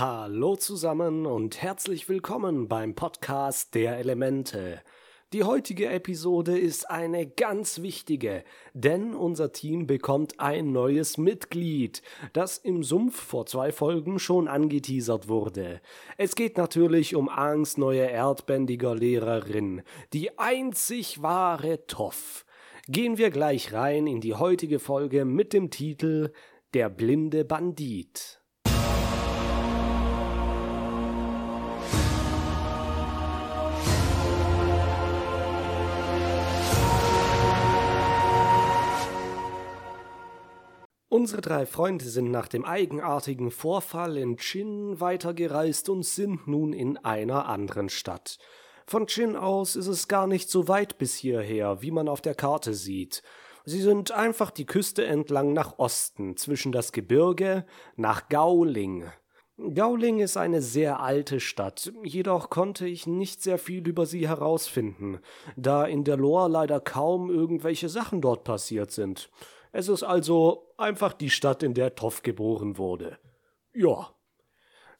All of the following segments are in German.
Hallo zusammen und herzlich willkommen beim Podcast der Elemente. Die heutige Episode ist eine ganz wichtige, denn unser Team bekommt ein neues Mitglied, das im Sumpf vor zwei Folgen schon angeteasert wurde. Es geht natürlich um Angs neue erdbändiger Lehrerin, die einzig wahre Toff. Gehen wir gleich rein in die heutige Folge mit dem Titel Der blinde Bandit. Unsere drei Freunde sind nach dem eigenartigen Vorfall in Chin weitergereist und sind nun in einer anderen Stadt. Von Chin aus ist es gar nicht so weit bis hierher, wie man auf der Karte sieht. Sie sind einfach die Küste entlang nach Osten, zwischen das Gebirge, nach Gauling. Gauling ist eine sehr alte Stadt, jedoch konnte ich nicht sehr viel über sie herausfinden, da in der Lore leider kaum irgendwelche Sachen dort passiert sind. Es ist also einfach die Stadt, in der Toff geboren wurde. Ja.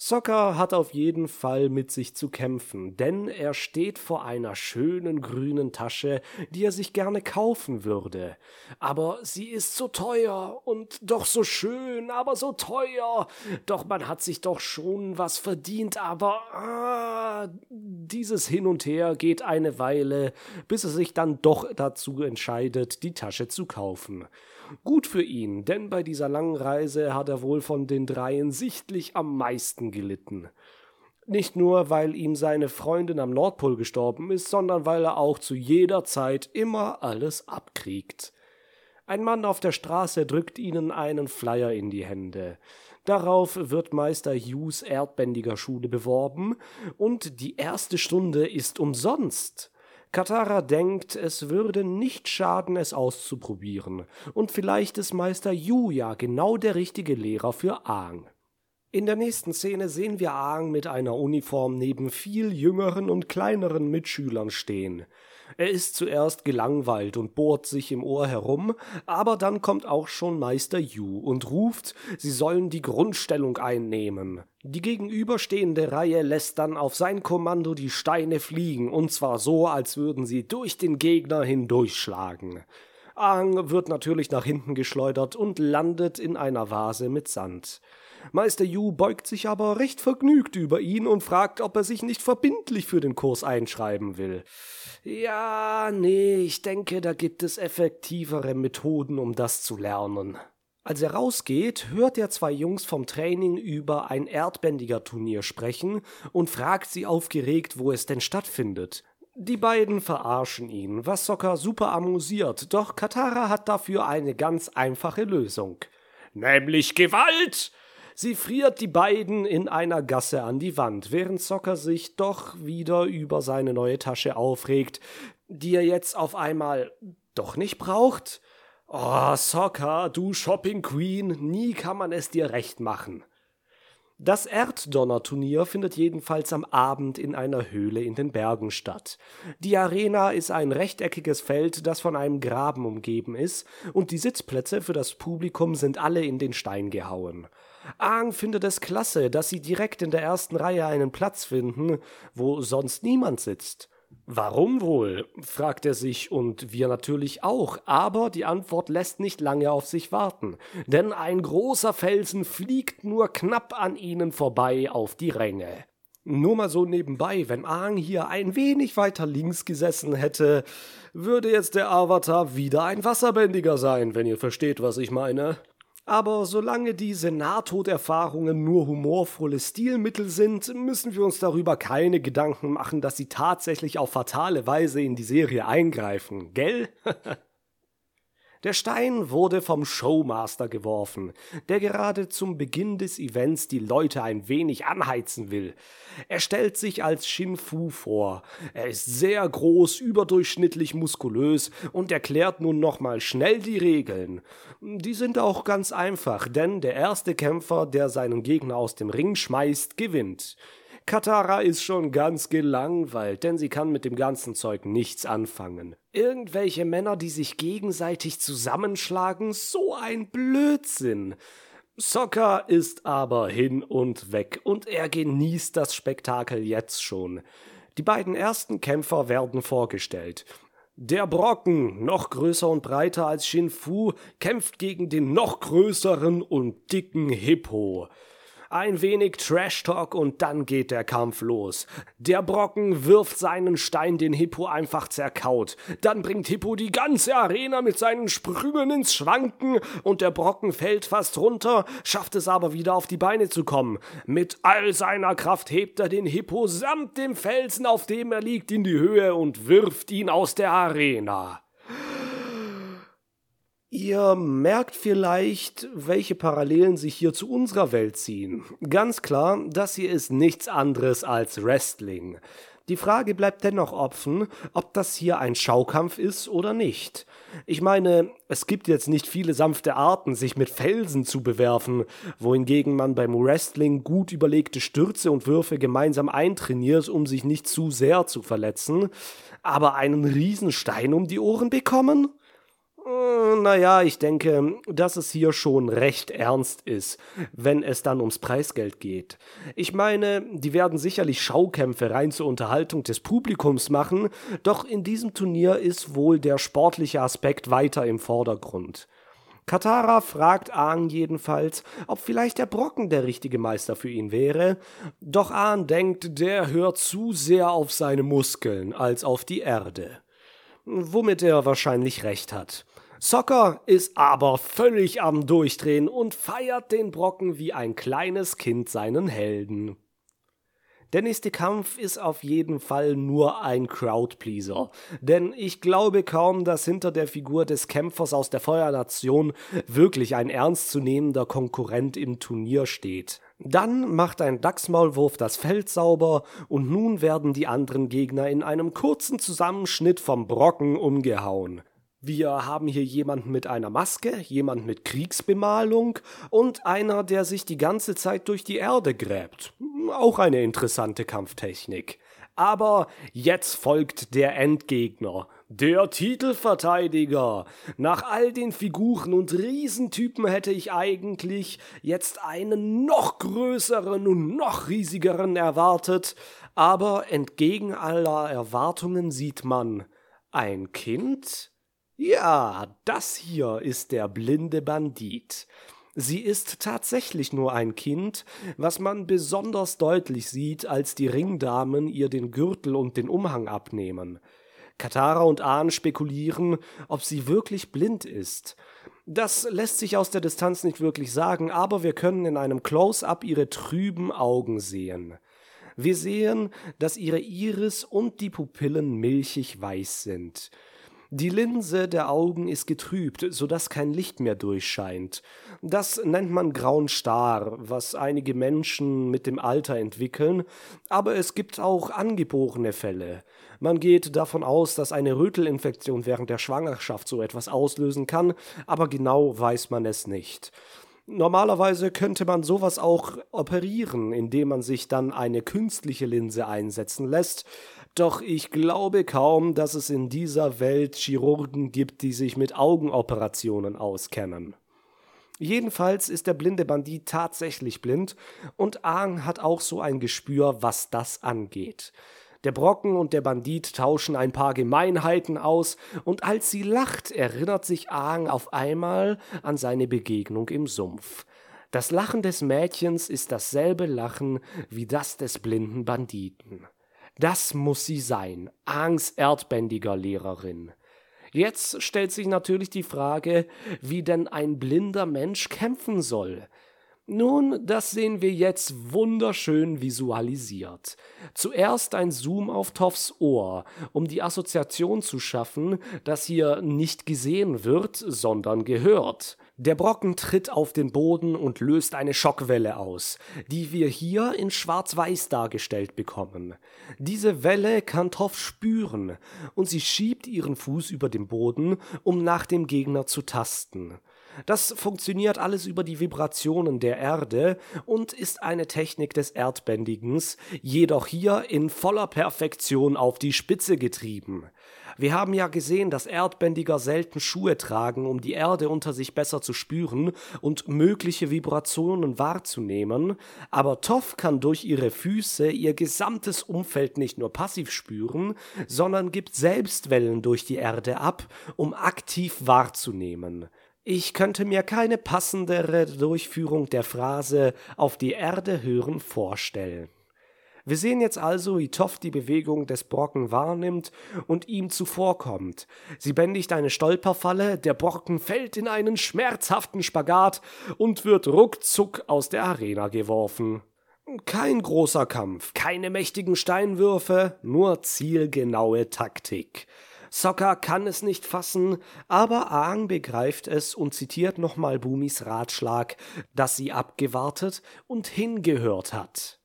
Soccer hat auf jeden Fall mit sich zu kämpfen, denn er steht vor einer schönen grünen Tasche, die er sich gerne kaufen würde. Aber sie ist so teuer und doch so schön, aber so teuer. Doch man hat sich doch schon was verdient, aber ah, dieses Hin und Her geht eine Weile, bis er sich dann doch dazu entscheidet, die Tasche zu kaufen. Gut für ihn, denn bei dieser langen Reise hat er wohl von den dreien sichtlich am meisten gelitten. Nicht nur, weil ihm seine Freundin am Nordpol gestorben ist, sondern weil er auch zu jeder Zeit immer alles abkriegt. Ein Mann auf der Straße drückt ihnen einen Flyer in die Hände. Darauf wird Meister Hughes erdbändiger Schule beworben, und die erste Stunde ist umsonst. Katara denkt, es würde nicht schaden, es auszuprobieren, und vielleicht ist Meister Yu ja genau der richtige Lehrer für Aang. In der nächsten Szene sehen wir Aang mit einer Uniform neben viel jüngeren und kleineren Mitschülern stehen. Er ist zuerst gelangweilt und bohrt sich im Ohr herum, aber dann kommt auch schon Meister Yu und ruft, sie sollen die Grundstellung einnehmen. Die gegenüberstehende Reihe lässt dann auf sein Kommando die Steine fliegen, und zwar so, als würden sie durch den Gegner hindurchschlagen. Aang wird natürlich nach hinten geschleudert und landet in einer Vase mit Sand. Meister Yu beugt sich aber recht vergnügt über ihn und fragt, ob er sich nicht verbindlich für den Kurs einschreiben will. Ja, nee, ich denke, da gibt es effektivere Methoden, um das zu lernen. Als er rausgeht, hört er zwei Jungs vom Training über ein Erdbändiger-Turnier sprechen und fragt sie aufgeregt, wo es denn stattfindet. Die beiden verarschen ihn, was Sokka super amüsiert, doch Katara hat dafür eine ganz einfache Lösung. Nämlich Gewalt! Sie friert die beiden in einer Gasse an die Wand, während Zocker sich doch wieder über seine neue Tasche aufregt, die er jetzt auf einmal doch nicht braucht. Oh, Soccer, du Shopping Queen, nie kann man es dir recht machen. Das Erddonnerturnier findet jedenfalls am Abend in einer Höhle in den Bergen statt. Die Arena ist ein rechteckiges Feld, das von einem Graben umgeben ist, und die Sitzplätze für das Publikum sind alle in den Stein gehauen. Aang findet es klasse, dass sie direkt in der ersten Reihe einen Platz finden, wo sonst niemand sitzt. Warum wohl? fragt er sich und wir natürlich auch, aber die Antwort lässt nicht lange auf sich warten, denn ein großer Felsen fliegt nur knapp an ihnen vorbei auf die Ränge. Nur mal so nebenbei, wenn Aang hier ein wenig weiter links gesessen hätte, würde jetzt der Avatar wieder ein Wasserbändiger sein, wenn ihr versteht, was ich meine. Aber solange diese Nahtoderfahrungen nur humorvolle Stilmittel sind, müssen wir uns darüber keine Gedanken machen, dass sie tatsächlich auf fatale Weise in die Serie eingreifen, gell? Der Stein wurde vom Showmaster geworfen, der gerade zum Beginn des Events die Leute ein wenig anheizen will. Er stellt sich als Shinfu vor. Er ist sehr groß, überdurchschnittlich muskulös und erklärt nun nochmal schnell die Regeln. Die sind auch ganz einfach, denn der erste Kämpfer, der seinen Gegner aus dem Ring schmeißt, gewinnt. Katara ist schon ganz gelangweilt, denn sie kann mit dem ganzen Zeug nichts anfangen. Irgendwelche Männer, die sich gegenseitig zusammenschlagen, so ein Blödsinn. Soccer ist aber hin und weg und er genießt das Spektakel jetzt schon. Die beiden ersten Kämpfer werden vorgestellt. Der Brocken, noch größer und breiter als Shin Fu, kämpft gegen den noch größeren und dicken Hippo. Ein wenig Trash-Talk und dann geht der Kampf los. Der Brocken wirft seinen Stein, den Hippo einfach zerkaut. Dann bringt Hippo die ganze Arena mit seinen Sprüngen ins Schwanken und der Brocken fällt fast runter, schafft es aber wieder auf die Beine zu kommen. Mit all seiner Kraft hebt er den Hippo samt dem Felsen, auf dem er liegt, in die Höhe und wirft ihn aus der Arena. Ihr merkt vielleicht, welche Parallelen sich hier zu unserer Welt ziehen. Ganz klar, das hier ist nichts anderes als Wrestling. Die Frage bleibt dennoch offen, ob das hier ein Schaukampf ist oder nicht. Ich meine, es gibt jetzt nicht viele sanfte Arten, sich mit Felsen zu bewerfen, wohingegen man beim Wrestling gut überlegte Stürze und Würfe gemeinsam eintrainiert, um sich nicht zu sehr zu verletzen. Aber einen Riesenstein um die Ohren bekommen? Äh, naja, ich denke, dass es hier schon recht ernst ist, wenn es dann ums Preisgeld geht. Ich meine, die werden sicherlich Schaukämpfe rein zur Unterhaltung des Publikums machen, doch in diesem Turnier ist wohl der sportliche Aspekt weiter im Vordergrund. Katara fragt Aang jedenfalls, ob vielleicht der Brocken der richtige Meister für ihn wäre, doch Aang denkt, der hört zu sehr auf seine Muskeln als auf die Erde. Womit er wahrscheinlich recht hat. Soccer ist aber völlig am Durchdrehen und feiert den Brocken wie ein kleines Kind seinen Helden. Der nächste Kampf ist auf jeden Fall nur ein Crowdpleaser, denn ich glaube kaum, dass hinter der Figur des Kämpfers aus der Feuernation wirklich ein ernstzunehmender Konkurrent im Turnier steht. Dann macht ein Dachsmaulwurf das Feld sauber und nun werden die anderen Gegner in einem kurzen Zusammenschnitt vom Brocken umgehauen. Wir haben hier jemanden mit einer Maske, jemand mit Kriegsbemalung und einer, der sich die ganze Zeit durch die Erde gräbt. Auch eine interessante Kampftechnik. Aber jetzt folgt der Endgegner, der Titelverteidiger. Nach all den Figuren und Riesentypen hätte ich eigentlich jetzt einen noch größeren und noch riesigeren erwartet, aber entgegen aller Erwartungen sieht man ein Kind, ja, das hier ist der blinde Bandit. Sie ist tatsächlich nur ein Kind, was man besonders deutlich sieht, als die Ringdamen ihr den Gürtel und den Umhang abnehmen. Katara und Ahn spekulieren, ob sie wirklich blind ist. Das lässt sich aus der Distanz nicht wirklich sagen, aber wir können in einem Close-up ihre trüben Augen sehen. Wir sehen, dass ihre Iris und die Pupillen milchig weiß sind. Die Linse der Augen ist getrübt, so dass kein Licht mehr durchscheint. Das nennt man grauen Star, was einige Menschen mit dem Alter entwickeln, aber es gibt auch angeborene Fälle. Man geht davon aus, dass eine Rötelinfektion während der Schwangerschaft so etwas auslösen kann, aber genau weiß man es nicht. Normalerweise könnte man sowas auch operieren, indem man sich dann eine künstliche Linse einsetzen lässt, doch ich glaube kaum, dass es in dieser Welt Chirurgen gibt, die sich mit Augenoperationen auskennen. Jedenfalls ist der blinde Bandit tatsächlich blind und Aang hat auch so ein Gespür, was das angeht. Der Brocken und der Bandit tauschen ein paar Gemeinheiten aus, und als sie lacht, erinnert sich Aang auf einmal an seine Begegnung im Sumpf. Das Lachen des Mädchens ist dasselbe Lachen wie das des blinden Banditen. Das muss sie sein, Angs erdbändiger Lehrerin. Jetzt stellt sich natürlich die Frage, wie denn ein blinder Mensch kämpfen soll. Nun, das sehen wir jetzt wunderschön visualisiert. Zuerst ein Zoom auf Toffs Ohr, um die Assoziation zu schaffen, dass hier nicht gesehen wird, sondern gehört. Der Brocken tritt auf den Boden und löst eine Schockwelle aus, die wir hier in Schwarz-Weiß dargestellt bekommen. Diese Welle kann Toff spüren, und sie schiebt ihren Fuß über den Boden, um nach dem Gegner zu tasten. Das funktioniert alles über die Vibrationen der Erde und ist eine Technik des Erdbändigens, jedoch hier in voller Perfektion auf die Spitze getrieben. Wir haben ja gesehen, dass Erdbändiger selten Schuhe tragen, um die Erde unter sich besser zu spüren und mögliche Vibrationen wahrzunehmen, aber Toff kann durch ihre Füße ihr gesamtes Umfeld nicht nur passiv spüren, sondern gibt selbst Wellen durch die Erde ab, um aktiv wahrzunehmen. Ich könnte mir keine passendere Durchführung der Phrase auf die Erde hören vorstellen. Wir sehen jetzt also, wie Toff die Bewegung des Brocken wahrnimmt und ihm zuvorkommt. Sie bändigt eine Stolperfalle, der Brocken fällt in einen schmerzhaften Spagat und wird ruckzuck aus der Arena geworfen. Kein großer Kampf, keine mächtigen Steinwürfe, nur zielgenaue Taktik. Sokka kann es nicht fassen, aber Aang begreift es und zitiert nochmal Bumis Ratschlag, dass sie abgewartet und hingehört hat.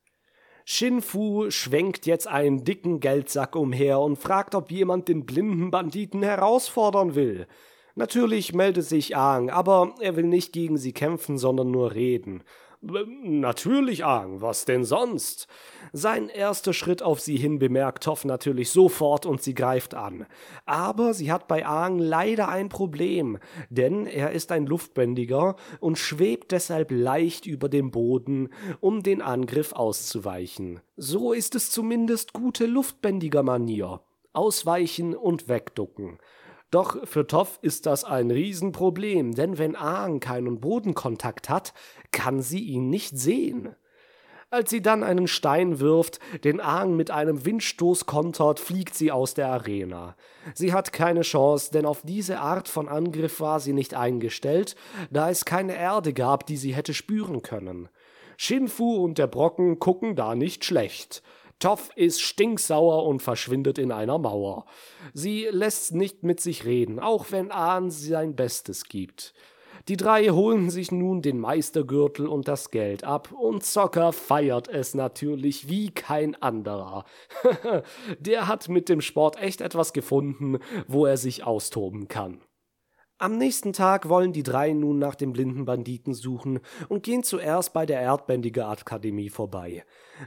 Shinfu schwenkt jetzt einen dicken Geldsack umher und fragt, ob jemand den blinden Banditen herausfordern will. Natürlich meldet sich Aang, aber er will nicht gegen sie kämpfen, sondern nur reden. Natürlich, Aang, was denn sonst? Sein erster Schritt auf sie hin bemerkt Toff natürlich sofort und sie greift an. Aber sie hat bei Aang leider ein Problem, denn er ist ein Luftbändiger und schwebt deshalb leicht über dem Boden, um den Angriff auszuweichen. So ist es zumindest gute Luftbändiger-Manier. Ausweichen und wegducken. Doch für Toff ist das ein Riesenproblem, denn wenn Aang keinen Bodenkontakt hat, kann sie ihn nicht sehen. Als sie dann einen Stein wirft, den Aang mit einem Windstoß kontert, fliegt sie aus der Arena. Sie hat keine Chance, denn auf diese Art von Angriff war sie nicht eingestellt, da es keine Erde gab, die sie hätte spüren können. Shinfu und der Brocken gucken da nicht schlecht. Toff ist stinksauer und verschwindet in einer Mauer. Sie lässt nicht mit sich reden, auch wenn Ahn sein Bestes gibt. Die drei holen sich nun den Meistergürtel und das Geld ab, und Zocker feiert es natürlich wie kein anderer. Der hat mit dem Sport echt etwas gefunden, wo er sich austoben kann. Am nächsten Tag wollen die drei nun nach dem blinden Banditen suchen und gehen zuerst bei der Erdbändige Akademie vorbei.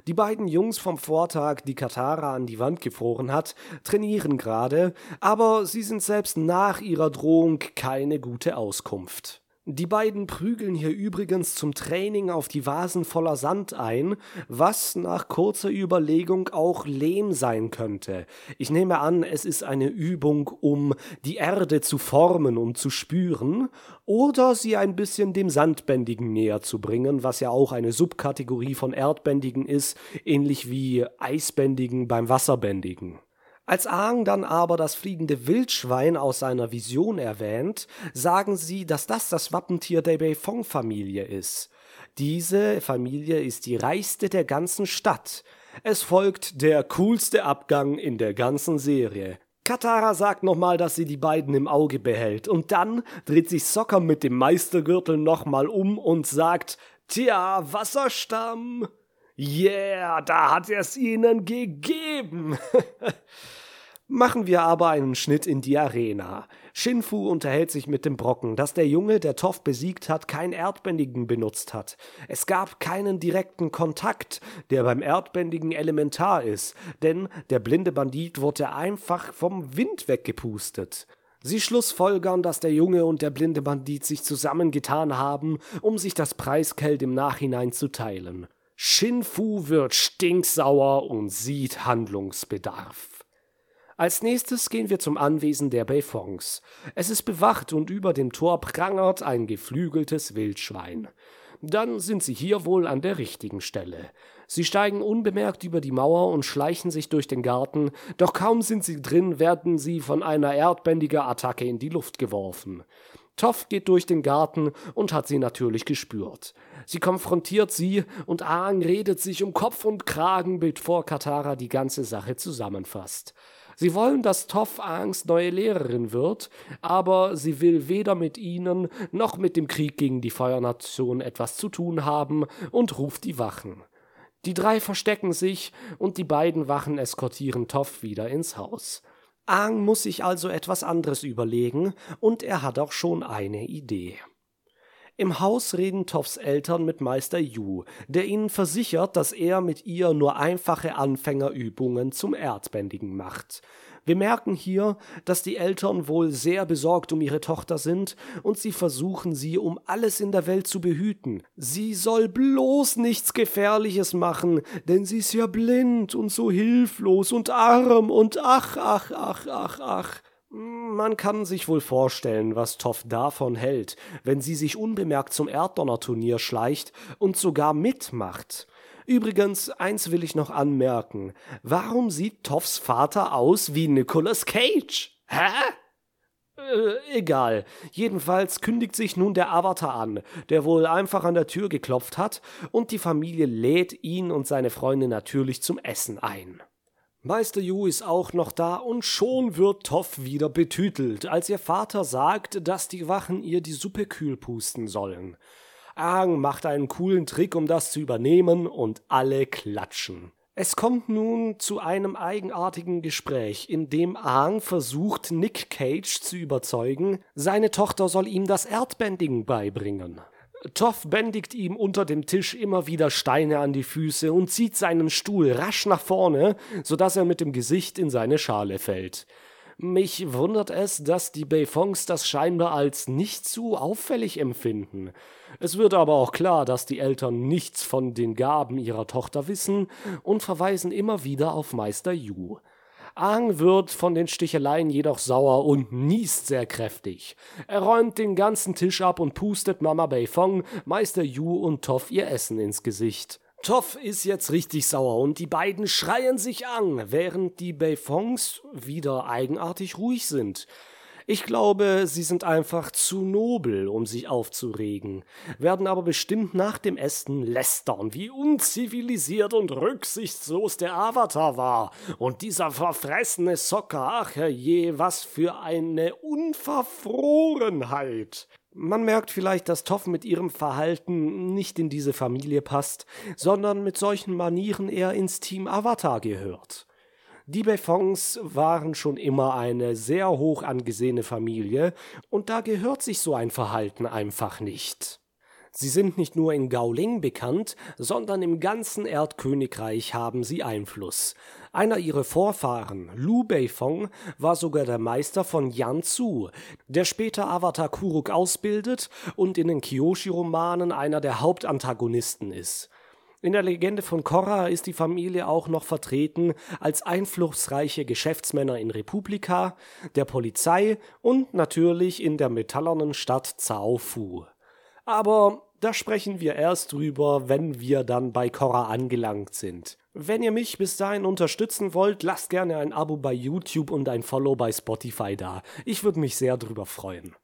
Die beiden Jungs vom Vortag, die Katara an die Wand gefroren hat, trainieren gerade, aber sie sind selbst nach ihrer Drohung keine gute Auskunft. Die beiden prügeln hier übrigens zum Training auf die Vasen voller Sand ein, was nach kurzer Überlegung auch Lehm sein könnte. Ich nehme an, es ist eine Übung, um die Erde zu formen und zu spüren, oder sie ein bisschen dem Sandbändigen näher zu bringen, was ja auch eine Subkategorie von Erdbändigen ist, ähnlich wie Eisbändigen beim Wasserbändigen. Als Aang dann aber das fliegende Wildschwein aus seiner Vision erwähnt, sagen sie, dass das das Wappentier der Beifong-Familie ist. Diese Familie ist die reichste der ganzen Stadt. Es folgt der coolste Abgang in der ganzen Serie. Katara sagt nochmal, dass sie die beiden im Auge behält, und dann dreht sich Sokka mit dem Meistergürtel nochmal um und sagt, Tja, Wasserstamm. Yeah, da hat er es ihnen gegeben. Machen wir aber einen Schnitt in die Arena. Shinfu unterhält sich mit dem Brocken, dass der Junge, der Toff besiegt hat, kein Erdbändigen benutzt hat. Es gab keinen direkten Kontakt, der beim Erdbändigen elementar ist, denn der blinde Bandit wurde einfach vom Wind weggepustet. Sie schlussfolgern, dass der Junge und der blinde Bandit sich zusammengetan haben, um sich das Preisgeld im Nachhinein zu teilen. Shinfu wird stinksauer und sieht Handlungsbedarf. Als nächstes gehen wir zum Anwesen der Beifongs. Es ist bewacht und über dem Tor prangert ein geflügeltes Wildschwein. Dann sind sie hier wohl an der richtigen Stelle. Sie steigen unbemerkt über die Mauer und schleichen sich durch den Garten, doch kaum sind sie drin, werden sie von einer erdbändiger Attacke in die Luft geworfen. Toff geht durch den Garten und hat sie natürlich gespürt. Sie konfrontiert sie und Aang redet sich um Kopf und Kragen, bevor Katara die ganze Sache zusammenfasst. Sie wollen, dass Toff Aangs neue Lehrerin wird, aber sie will weder mit ihnen noch mit dem Krieg gegen die Feuernation etwas zu tun haben und ruft die Wachen. Die drei verstecken sich und die beiden Wachen eskortieren Toff wieder ins Haus. Aang muss sich also etwas anderes überlegen und er hat auch schon eine Idee. Im Haus reden Toffs Eltern mit Meister Yu, der ihnen versichert, dass er mit ihr nur einfache Anfängerübungen zum Erdbändigen macht. Wir merken hier, dass die Eltern wohl sehr besorgt um ihre Tochter sind und sie versuchen sie um alles in der Welt zu behüten. Sie soll bloß nichts Gefährliches machen, denn sie ist ja blind und so hilflos und arm und ach, ach, ach, ach, ach. Man kann sich wohl vorstellen, was Toff davon hält, wenn sie sich unbemerkt zum Erddonnerturnier schleicht und sogar mitmacht. Übrigens, eins will ich noch anmerken. Warum sieht Toffs Vater aus wie Nicolas Cage? Hä? Äh, egal. Jedenfalls kündigt sich nun der Avatar an, der wohl einfach an der Tür geklopft hat, und die Familie lädt ihn und seine Freunde natürlich zum Essen ein. Meister Yu ist auch noch da und schon wird Toff wieder betütelt, als ihr Vater sagt, dass die Wachen ihr die Suppe kühl pusten sollen. Aang macht einen coolen Trick, um das zu übernehmen, und alle klatschen. Es kommt nun zu einem eigenartigen Gespräch, in dem Aang versucht, Nick Cage zu überzeugen, seine Tochter soll ihm das Erdbändigen beibringen. Toff bändigt ihm unter dem Tisch immer wieder Steine an die Füße und zieht seinen Stuhl rasch nach vorne, so dass er mit dem Gesicht in seine Schale fällt. Mich wundert es, dass die Beifongs das scheinbar als nicht zu auffällig empfinden. Es wird aber auch klar, dass die Eltern nichts von den Gaben ihrer Tochter wissen und verweisen immer wieder auf Meister Yu. Aang wird von den Sticheleien jedoch sauer und niest sehr kräftig. Er räumt den ganzen Tisch ab und pustet Mama Beifong, Meister Yu und Toff ihr Essen ins Gesicht. Toff ist jetzt richtig sauer und die beiden schreien sich an, während die Beifongs wieder eigenartig ruhig sind. Ich glaube, sie sind einfach zu nobel, um sich aufzuregen, werden aber bestimmt nach dem Essen lästern, wie unzivilisiert und rücksichtslos der Avatar war. Und dieser verfressene Socker, ach je, was für eine Unverfrorenheit. Man merkt vielleicht, dass Toff mit ihrem Verhalten nicht in diese Familie passt, sondern mit solchen Manieren eher ins Team Avatar gehört. Die Befons waren schon immer eine sehr hoch angesehene Familie, und da gehört sich so ein Verhalten einfach nicht. Sie sind nicht nur in Gauling bekannt, sondern im ganzen Erdkönigreich haben sie Einfluss. Einer ihrer Vorfahren, Lu Beifong, war sogar der Meister von Yan Tzu, der später Avatar Kuruk ausbildet und in den Kyoshi-Romanen einer der Hauptantagonisten ist. In der Legende von Korra ist die Familie auch noch vertreten als einflussreiche Geschäftsmänner in Republika, der Polizei und natürlich in der metallernen Stadt Cao Fu. Aber da sprechen wir erst drüber, wenn wir dann bei Korra angelangt sind. Wenn ihr mich bis dahin unterstützen wollt, lasst gerne ein Abo bei YouTube und ein Follow bei Spotify da. Ich würde mich sehr drüber freuen.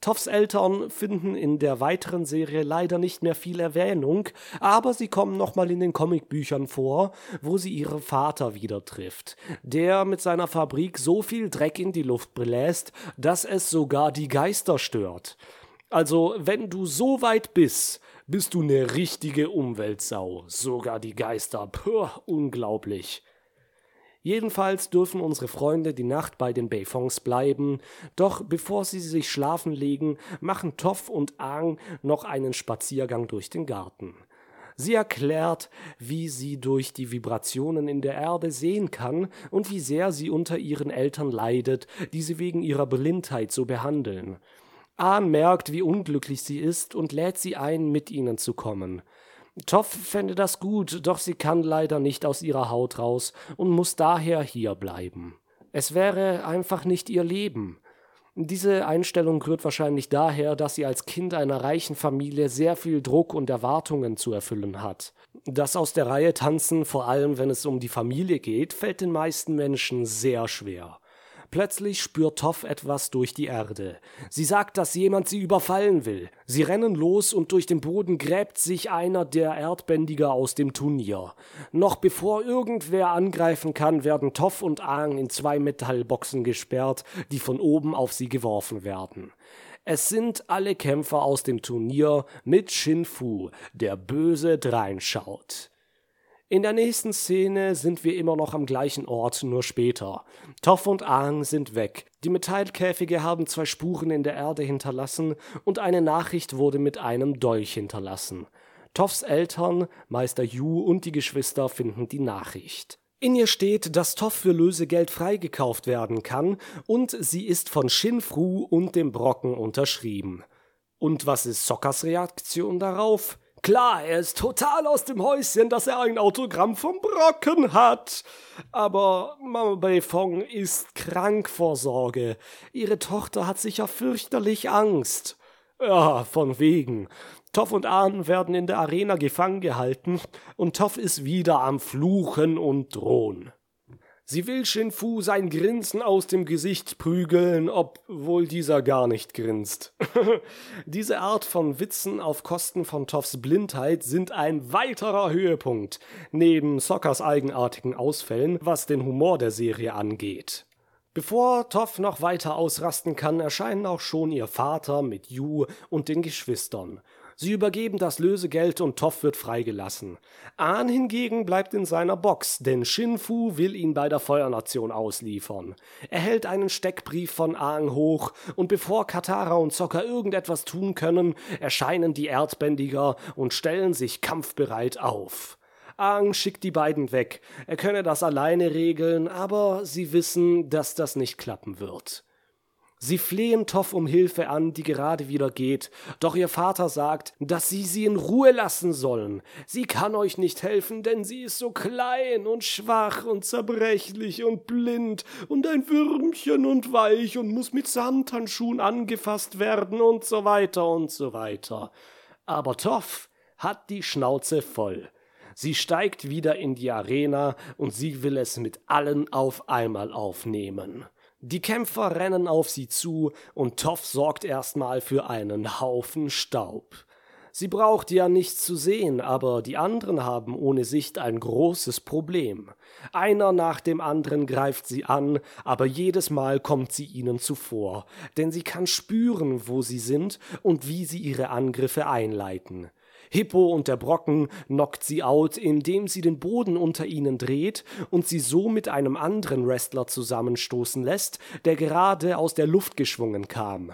Toffs Eltern finden in der weiteren Serie leider nicht mehr viel Erwähnung, aber sie kommen nochmal in den Comicbüchern vor, wo sie ihren Vater wieder trifft, der mit seiner Fabrik so viel Dreck in die Luft bläst, dass es sogar die Geister stört. Also, wenn du so weit bist, bist du ne richtige Umweltsau. Sogar die Geister. Puh, unglaublich. Jedenfalls dürfen unsere Freunde die Nacht bei den Beifongs bleiben, doch bevor sie sich schlafen legen, machen Toff und Aang noch einen Spaziergang durch den Garten. Sie erklärt, wie sie durch die Vibrationen in der Erde sehen kann und wie sehr sie unter ihren Eltern leidet, die sie wegen ihrer Blindheit so behandeln. Ahn merkt, wie unglücklich sie ist und lädt sie ein, mit ihnen zu kommen. Toff fände das gut, doch sie kann leider nicht aus ihrer Haut raus und muss daher hier bleiben. Es wäre einfach nicht ihr Leben. Diese Einstellung rührt wahrscheinlich daher, dass sie als Kind einer reichen Familie sehr viel Druck und Erwartungen zu erfüllen hat. Das aus der Reihe tanzen, vor allem wenn es um die Familie geht, fällt den meisten Menschen sehr schwer. Plötzlich spürt Toff etwas durch die Erde. Sie sagt, dass jemand sie überfallen will. Sie rennen los und durch den Boden gräbt sich einer der Erdbändiger aus dem Turnier. Noch bevor irgendwer angreifen kann, werden Toff und Aang in zwei Metallboxen gesperrt, die von oben auf sie geworfen werden. Es sind alle Kämpfer aus dem Turnier mit Shin Fu, der böse dreinschaut. In der nächsten Szene sind wir immer noch am gleichen Ort, nur später. Toff und Aang sind weg. Die Metallkäfige haben zwei Spuren in der Erde hinterlassen und eine Nachricht wurde mit einem Dolch hinterlassen. Toffs Eltern, Meister Yu und die Geschwister finden die Nachricht. In ihr steht, dass Toff für Lösegeld freigekauft werden kann und sie ist von Shinfru und dem Brocken unterschrieben. Und was ist Sockers Reaktion darauf? Klar, er ist total aus dem Häuschen, dass er ein Autogramm vom Brocken hat. Aber Mama Beifong ist krank vor Sorge. Ihre Tochter hat sicher fürchterlich Angst. Ja, von wegen. Toff und Ahn werden in der Arena gefangen gehalten und Toff ist wieder am Fluchen und Drohen. Sie will Shinfu sein Grinsen aus dem Gesicht prügeln, obwohl dieser gar nicht grinst. Diese Art von Witzen auf Kosten von Toffs Blindheit sind ein weiterer Höhepunkt, neben Sockers eigenartigen Ausfällen, was den Humor der Serie angeht. Bevor Toff noch weiter ausrasten kann, erscheinen auch schon ihr Vater mit Yu und den Geschwistern. Sie übergeben das Lösegeld und Toff wird freigelassen. Ahn hingegen bleibt in seiner Box, denn Shinfu will ihn bei der Feuernation ausliefern. Er hält einen Steckbrief von Aang hoch und bevor Katara und Sokka irgendetwas tun können, erscheinen die Erdbändiger und stellen sich kampfbereit auf. Aang schickt die beiden weg. Er könne das alleine regeln, aber sie wissen, dass das nicht klappen wird. Sie flehen Toff um Hilfe an, die gerade wieder geht, doch ihr Vater sagt, dass sie sie in Ruhe lassen sollen. Sie kann euch nicht helfen, denn sie ist so klein und schwach und zerbrechlich und blind und ein Würmchen und weich und muss mit Samthandschuhen angefasst werden und so weiter und so weiter. Aber Toff hat die Schnauze voll. Sie steigt wieder in die Arena und sie will es mit allen auf einmal aufnehmen. Die Kämpfer rennen auf sie zu und Toff sorgt erstmal für einen Haufen Staub. Sie braucht ja nichts zu sehen, aber die anderen haben ohne Sicht ein großes Problem. Einer nach dem anderen greift sie an, aber jedes Mal kommt sie ihnen zuvor, denn sie kann spüren, wo sie sind und wie sie ihre Angriffe einleiten. Hippo und der Brocken knockt sie out, indem sie den Boden unter ihnen dreht und sie so mit einem anderen Wrestler zusammenstoßen lässt, der gerade aus der Luft geschwungen kam.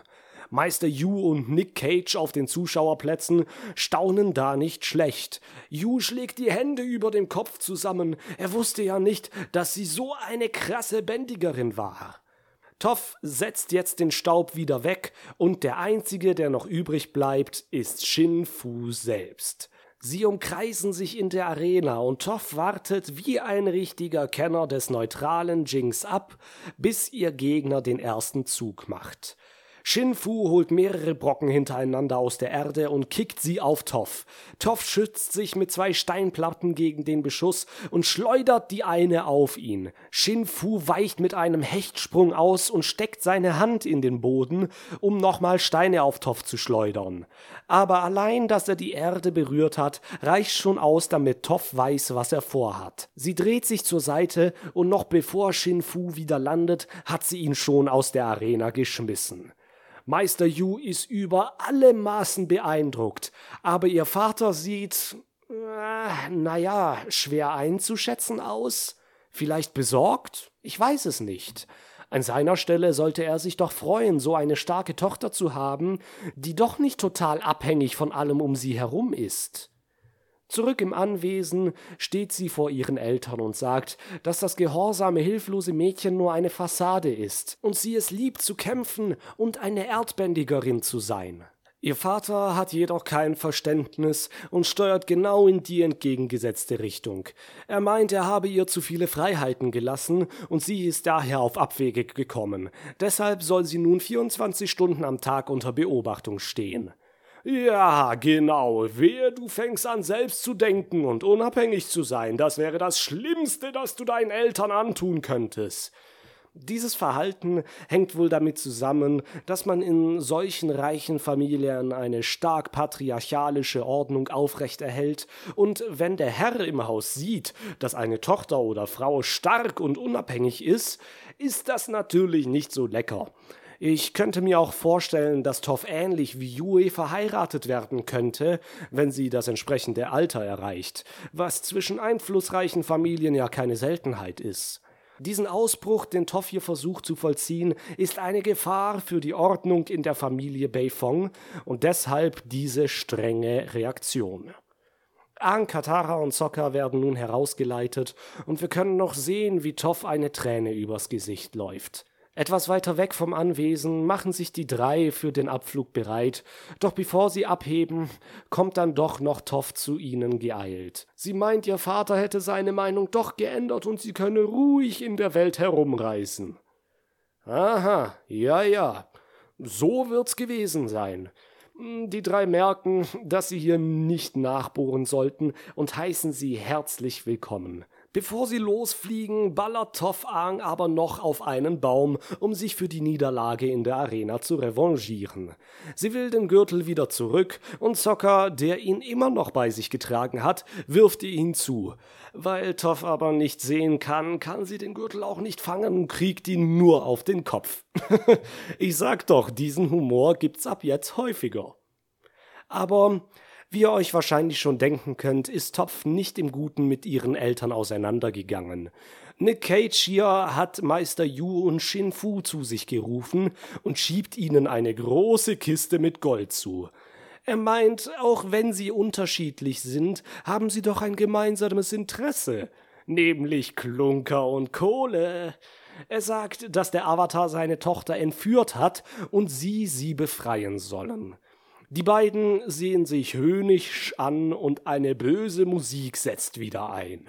Meister Yu und Nick Cage auf den Zuschauerplätzen staunen da nicht schlecht. Yu schlägt die Hände über dem Kopf zusammen. Er wusste ja nicht, dass sie so eine krasse Bändigerin war. Toff setzt jetzt den Staub wieder weg und der einzige, der noch übrig bleibt, ist Shin Fu selbst. Sie umkreisen sich in der Arena und Toff wartet wie ein richtiger Kenner des neutralen Jinx ab, bis ihr Gegner den ersten Zug macht. Shinfu holt mehrere Brocken hintereinander aus der Erde und kickt sie auf Toff. Toff schützt sich mit zwei Steinplatten gegen den Beschuss und schleudert die eine auf ihn. Shinfu weicht mit einem Hechtsprung aus und steckt seine Hand in den Boden, um nochmal Steine auf Toff zu schleudern. Aber allein, dass er die Erde berührt hat, reicht schon aus, damit Toff weiß, was er vorhat. Sie dreht sich zur Seite und noch bevor Shinfu wieder landet, hat sie ihn schon aus der Arena geschmissen. Meister Yu ist über alle Maßen beeindruckt, aber ihr Vater sieht, äh, naja, schwer einzuschätzen aus. Vielleicht besorgt? Ich weiß es nicht. An seiner Stelle sollte er sich doch freuen, so eine starke Tochter zu haben, die doch nicht total abhängig von allem um sie herum ist. Zurück im Anwesen steht sie vor ihren Eltern und sagt, dass das gehorsame, hilflose Mädchen nur eine Fassade ist und sie es liebt zu kämpfen und eine Erdbändigerin zu sein. Ihr Vater hat jedoch kein Verständnis und steuert genau in die entgegengesetzte Richtung. Er meint, er habe ihr zu viele Freiheiten gelassen und sie ist daher auf Abwege gekommen. Deshalb soll sie nun 24 Stunden am Tag unter Beobachtung stehen. Ja, genau. Wehe, du fängst an, selbst zu denken und unabhängig zu sein. Das wäre das Schlimmste, das du deinen Eltern antun könntest. Dieses Verhalten hängt wohl damit zusammen, dass man in solchen reichen Familien eine stark patriarchalische Ordnung aufrechterhält, und wenn der Herr im Haus sieht, dass eine Tochter oder Frau stark und unabhängig ist, ist das natürlich nicht so lecker. Ich könnte mir auch vorstellen, dass Toff ähnlich wie Yue verheiratet werden könnte, wenn sie das entsprechende Alter erreicht, was zwischen einflussreichen Familien ja keine Seltenheit ist. Diesen Ausbruch, den Toff hier versucht zu vollziehen, ist eine Gefahr für die Ordnung in der Familie Beifong und deshalb diese strenge Reaktion. Aang, Katara und Sokka werden nun herausgeleitet und wir können noch sehen, wie Toff eine Träne übers Gesicht läuft. Etwas weiter weg vom Anwesen machen sich die drei für den Abflug bereit, doch bevor sie abheben, kommt dann doch noch Toff zu ihnen geeilt. Sie meint, ihr Vater hätte seine Meinung doch geändert und sie könne ruhig in der Welt herumreisen. Aha, ja, ja, so wird's gewesen sein. Die drei merken, dass sie hier nicht nachbohren sollten und heißen sie herzlich willkommen. Bevor sie losfliegen, ballert Toffang aber noch auf einen Baum, um sich für die Niederlage in der Arena zu revanchieren. Sie will den Gürtel wieder zurück und Zocker, der ihn immer noch bei sich getragen hat, wirft ihn zu. Weil Toff aber nicht sehen kann, kann sie den Gürtel auch nicht fangen und kriegt ihn nur auf den Kopf. ich sag doch, diesen Humor gibt's ab jetzt häufiger. Aber wie ihr euch wahrscheinlich schon denken könnt, ist Topf nicht im Guten mit ihren Eltern auseinandergegangen. Nick Cage hier hat Meister Yu und Shin Fu zu sich gerufen und schiebt ihnen eine große Kiste mit Gold zu. Er meint, auch wenn sie unterschiedlich sind, haben sie doch ein gemeinsames Interesse, nämlich Klunker und Kohle. Er sagt, dass der Avatar seine Tochter entführt hat und sie sie befreien sollen. Die beiden sehen sich höhnisch an und eine böse Musik setzt wieder ein.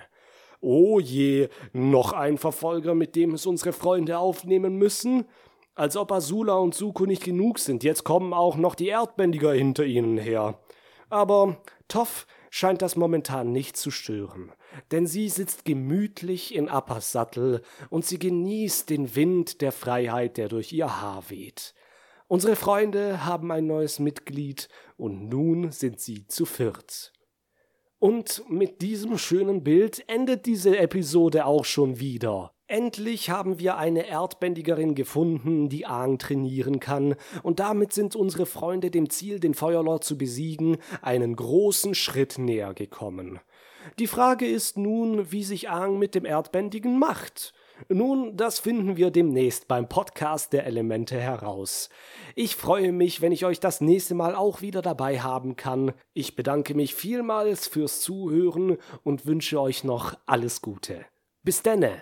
Oh je, noch ein Verfolger, mit dem es unsere Freunde aufnehmen müssen? Als ob Azula und Suko nicht genug sind, jetzt kommen auch noch die Erdbändiger hinter ihnen her. Aber Toff scheint das momentan nicht zu stören, denn sie sitzt gemütlich in Appas Sattel und sie genießt den Wind der Freiheit, der durch ihr Haar weht. Unsere Freunde haben ein neues Mitglied und nun sind sie zu viert. Und mit diesem schönen Bild endet diese Episode auch schon wieder. Endlich haben wir eine Erdbändigerin gefunden, die Aang trainieren kann, und damit sind unsere Freunde dem Ziel, den Feuerlord zu besiegen, einen großen Schritt näher gekommen. Die Frage ist nun, wie sich Aang mit dem Erdbändigen macht. Nun, das finden wir demnächst beim Podcast der Elemente heraus. Ich freue mich, wenn ich euch das nächste Mal auch wieder dabei haben kann. Ich bedanke mich vielmals fürs Zuhören und wünsche euch noch alles Gute. Bis denne!